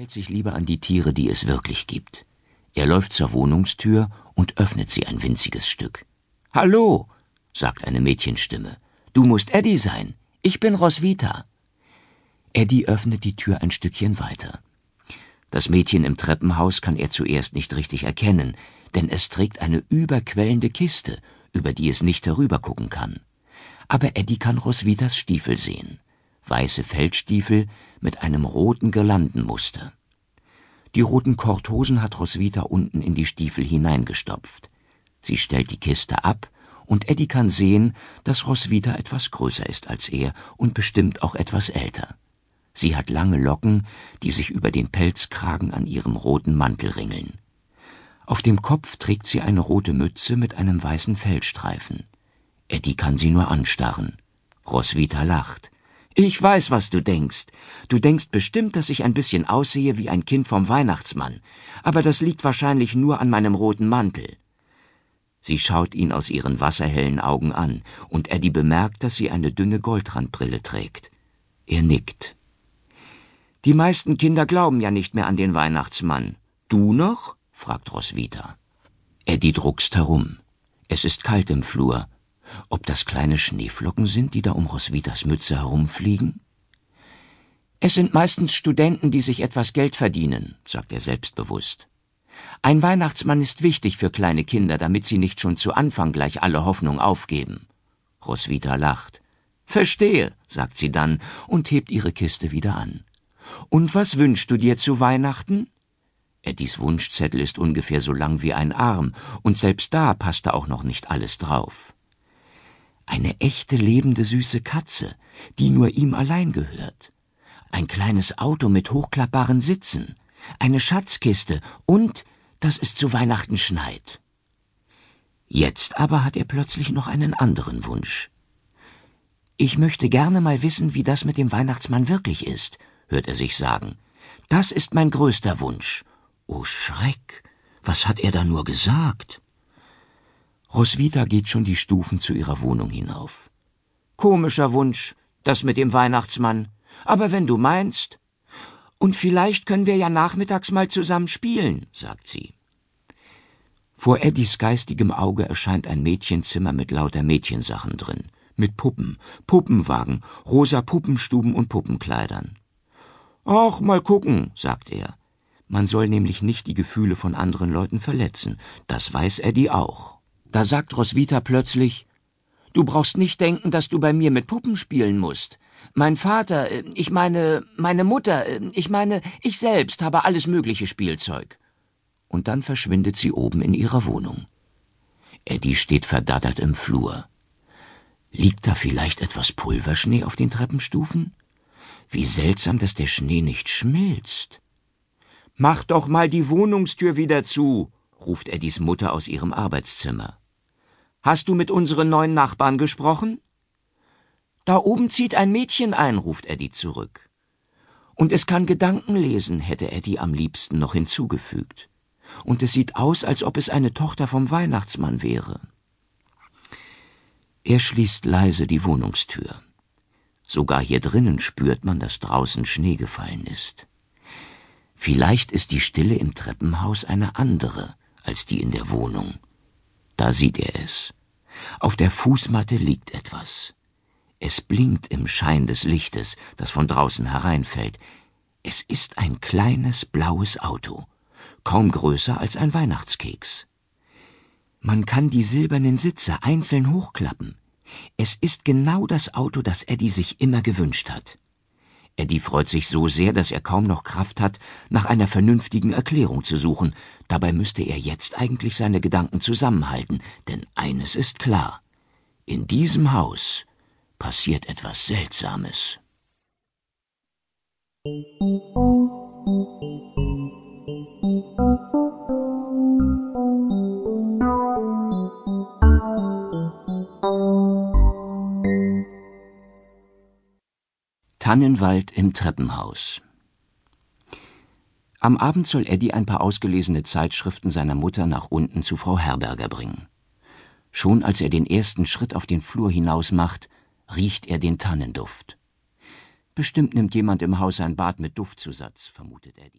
hält sich lieber an die Tiere, die es wirklich gibt. Er läuft zur Wohnungstür und öffnet sie ein winziges Stück. Hallo, sagt eine Mädchenstimme. Du musst Eddie sein. Ich bin Roswitha. Eddie öffnet die Tür ein Stückchen weiter. Das Mädchen im Treppenhaus kann er zuerst nicht richtig erkennen, denn es trägt eine überquellende Kiste, über die es nicht herübergucken kann. Aber Eddie kann Roswitas Stiefel sehen. Weiße Feldstiefel mit einem roten Girlandenmuster. Die roten Korthosen hat Roswitha unten in die Stiefel hineingestopft. Sie stellt die Kiste ab, und Eddie kann sehen, dass Roswitha etwas größer ist als er und bestimmt auch etwas älter. Sie hat lange Locken, die sich über den Pelzkragen an ihrem roten Mantel ringeln. Auf dem Kopf trägt sie eine rote Mütze mit einem weißen Fellstreifen. Eddie kann sie nur anstarren. Roswitha lacht. Ich weiß, was du denkst. Du denkst bestimmt, dass ich ein bisschen aussehe wie ein Kind vom Weihnachtsmann. Aber das liegt wahrscheinlich nur an meinem roten Mantel. Sie schaut ihn aus ihren wasserhellen Augen an, und Eddie bemerkt, dass sie eine dünne Goldrandbrille trägt. Er nickt. Die meisten Kinder glauben ja nicht mehr an den Weihnachtsmann. Du noch? fragt Roswitha. Eddie druckst herum. Es ist kalt im Flur. Ob das kleine Schneeflocken sind, die da um Roswitas Mütze herumfliegen? Es sind meistens Studenten, die sich etwas Geld verdienen, sagt er selbstbewusst. Ein Weihnachtsmann ist wichtig für kleine Kinder, damit sie nicht schon zu Anfang gleich alle Hoffnung aufgeben. Roswitha lacht. Verstehe, sagt sie dann und hebt ihre Kiste wieder an. Und was wünschst du dir zu Weihnachten? Eddies Wunschzettel ist ungefähr so lang wie ein Arm, und selbst da passte auch noch nicht alles drauf. Eine echte lebende süße Katze, die nur ihm allein gehört. Ein kleines Auto mit hochklappbaren Sitzen, eine Schatzkiste und dass es zu Weihnachten schneit. Jetzt aber hat er plötzlich noch einen anderen Wunsch. Ich möchte gerne mal wissen, wie das mit dem Weihnachtsmann wirklich ist, hört er sich sagen. Das ist mein größter Wunsch. Oh Schreck, was hat er da nur gesagt? Roswitha geht schon die Stufen zu ihrer Wohnung hinauf. Komischer Wunsch, das mit dem Weihnachtsmann. Aber wenn du meinst. Und vielleicht können wir ja nachmittags mal zusammen spielen, sagt sie. Vor Eddies geistigem Auge erscheint ein Mädchenzimmer mit lauter Mädchensachen drin. Mit Puppen, Puppenwagen, rosa Puppenstuben und Puppenkleidern. Ach, mal gucken, sagt er. Man soll nämlich nicht die Gefühle von anderen Leuten verletzen. Das weiß Eddie auch. Da sagt Roswitha plötzlich, Du brauchst nicht denken, dass du bei mir mit Puppen spielen musst. Mein Vater, äh, ich meine, meine Mutter, äh, ich meine, ich selbst habe alles mögliche Spielzeug. Und dann verschwindet sie oben in ihrer Wohnung. Eddie steht verdattert im Flur. Liegt da vielleicht etwas Pulverschnee auf den Treppenstufen? Wie seltsam, dass der Schnee nicht schmilzt. Mach doch mal die Wohnungstür wieder zu, ruft Eddies Mutter aus ihrem Arbeitszimmer. Hast du mit unseren neuen Nachbarn gesprochen? Da oben zieht ein Mädchen ein, ruft Eddie zurück. Und es kann Gedanken lesen, hätte Eddie am liebsten noch hinzugefügt. Und es sieht aus, als ob es eine Tochter vom Weihnachtsmann wäre. Er schließt leise die Wohnungstür. Sogar hier drinnen spürt man, dass draußen Schnee gefallen ist. Vielleicht ist die Stille im Treppenhaus eine andere als die in der Wohnung. Da sieht er es. Auf der Fußmatte liegt etwas. Es blinkt im Schein des Lichtes, das von draußen hereinfällt. Es ist ein kleines blaues Auto, kaum größer als ein Weihnachtskeks. Man kann die silbernen Sitze einzeln hochklappen. Es ist genau das Auto, das Eddie sich immer gewünscht hat. Eddie freut sich so sehr, dass er kaum noch Kraft hat, nach einer vernünftigen Erklärung zu suchen. Dabei müsste er jetzt eigentlich seine Gedanken zusammenhalten, denn eines ist klar. In diesem Haus passiert etwas Seltsames. Tannenwald im Treppenhaus. Am Abend soll Eddie ein paar ausgelesene Zeitschriften seiner Mutter nach unten zu Frau Herberger bringen. Schon als er den ersten Schritt auf den Flur hinaus macht, riecht er den Tannenduft. Bestimmt nimmt jemand im Haus ein Bad mit Duftzusatz, vermutet Eddie.